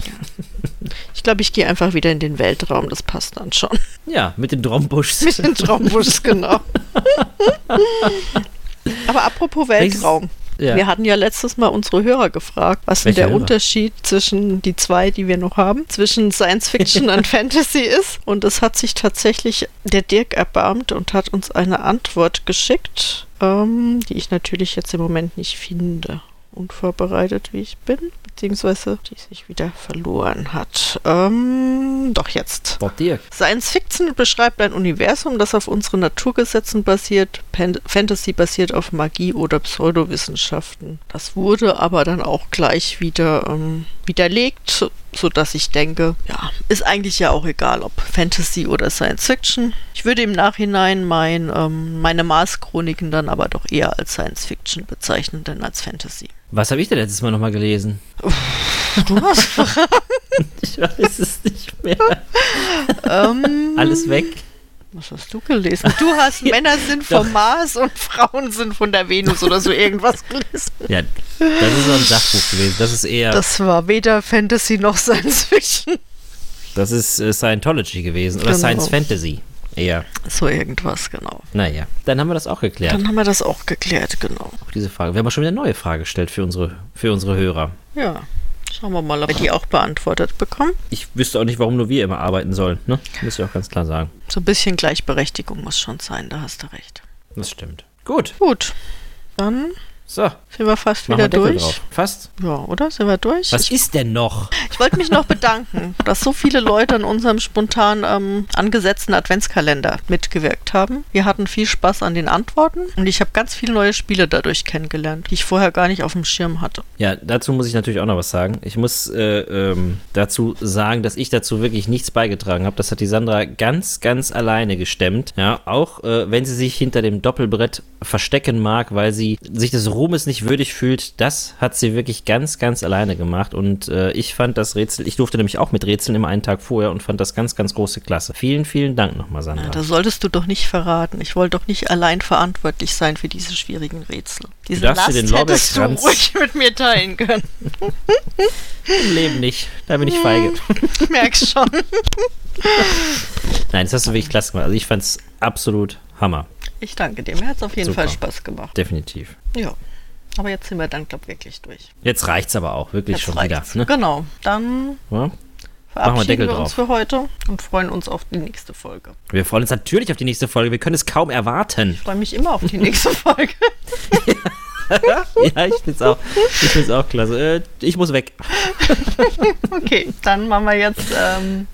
Ich glaube, ich gehe einfach wieder in den Weltraum. Das passt dann schon. Ja, mit den Drombuschs. Mit den Traumbus, genau. Aber apropos Weltraum. Ja. Wir hatten ja letztes Mal unsere Hörer gefragt, was denn der Hörer? Unterschied zwischen die zwei, die wir noch haben, zwischen Science Fiction und Fantasy ist. Und es hat sich tatsächlich der Dirk erbarmt und hat uns eine Antwort geschickt, ähm, die ich natürlich jetzt im Moment nicht finde. Unvorbereitet wie ich bin, beziehungsweise die sich wieder verloren hat. Ähm, doch jetzt. Boah, Dirk. Science Fiction beschreibt ein Universum, das auf unseren Naturgesetzen basiert. Pan Fantasy basiert auf Magie oder Pseudowissenschaften. Das wurde aber dann auch gleich wieder ähm, widerlegt, sodass ich denke, ja, ist eigentlich ja auch egal, ob Fantasy oder Science Fiction. Ich würde im Nachhinein mein, ähm, meine Mars-Chroniken dann aber doch eher als Science Fiction bezeichnen, denn als Fantasy. Was habe ich denn letztes Mal nochmal gelesen? Du hast Ich weiß es nicht mehr. ähm, Alles weg. Was hast du gelesen? Du hast Männer sind vom Mars und Frauen sind von der Venus oder so irgendwas gelesen. Ja, das ist so ein Sachbuch gewesen. Das ist eher, das, Das war weder Fantasy noch Science Fiction. ist äh, Scientology gewesen. Oder Genau. Science Fantasy. Eher. So irgendwas, genau. Naja, dann haben wir das auch geklärt. Dann haben wir das auch geklärt, genau. Auch diese Frage. Wir haben auch schon wieder eine neue Frage gestellt für unsere, für unsere Hörer. Ja. Schauen wir mal, ob wir die auch beantwortet bekommen. Ich wüsste auch nicht, warum nur wir immer arbeiten sollen. Ne? Muss ich auch ganz klar sagen. So ein bisschen Gleichberechtigung muss schon sein, da hast du recht. Das stimmt. Gut. Gut. Dann So, sind wir fast machen wieder durch. drauf. Fast. Ja, oder? Sind wir durch? Was Ich, ist denn noch? ich wollte mich noch bedanken, dass so viele Leute an unserem spontan ähm, angesetzten Adventskalender mitgewirkt haben. Wir hatten viel Spaß an den Antworten und ich habe ganz viele neue Spiele dadurch kennengelernt, die ich vorher gar nicht auf dem Schirm hatte. Ja, dazu muss ich natürlich auch noch was sagen. Ich muss äh, ähm, dazu sagen, dass ich dazu wirklich nichts beigetragen habe. Das hat die Sandra ganz, ganz alleine gestemmt. Ja, auch äh, wenn sie sich hinter dem Doppelbrett verstecken mag, weil sie sich des Ruhmes nicht würdig fühlt, das hat sie wirklich ganz, ganz alleine gemacht. Und äh, ich fand das Rätsel, ich durfte nämlich auch mit Rätseln immer einen Tag vorher und fand das ganz, ganz große Klasse. Vielen, vielen Dank nochmal, Sandra. Ja, das solltest du doch nicht verraten. Ich wollte doch nicht allein verantwortlich sein für diese schwierigen Rätsel. Diese Last den hättest du ruhig mit mir teilen können. Im Leben nicht. Da bin ich feige. Merkst schon. Nein, das hast du wirklich klasse gemacht. Also ich fand es absolut Hammer. Ich danke dir. Mir hat es auf jeden Super. Fall Spaß gemacht. Definitiv. Ja. Aber jetzt sind wir dann, glaube ich, wirklich durch. Jetzt reicht's aber auch, wirklich Jetzt schon reicht's. wieder. Ne? Genau. Dann Ja? verabschieden Deckel wir uns drauf. für heute und freuen uns auf die nächste Folge. Wir freuen uns natürlich auf die nächste Folge. Wir können es kaum erwarten. Ich freue mich immer auf die nächste Folge. ja, ich find's auch, ich find's auch klasse. Äh, ich muss weg. Okay, dann machen wir jetzt ähm,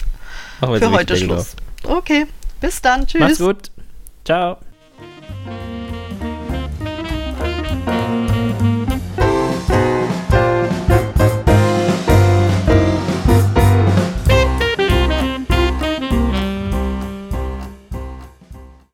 Machen wir jetzt für wirklich heute Schluss. Okay, bis dann. drauf. Tschüss. Macht's gut. Ciao.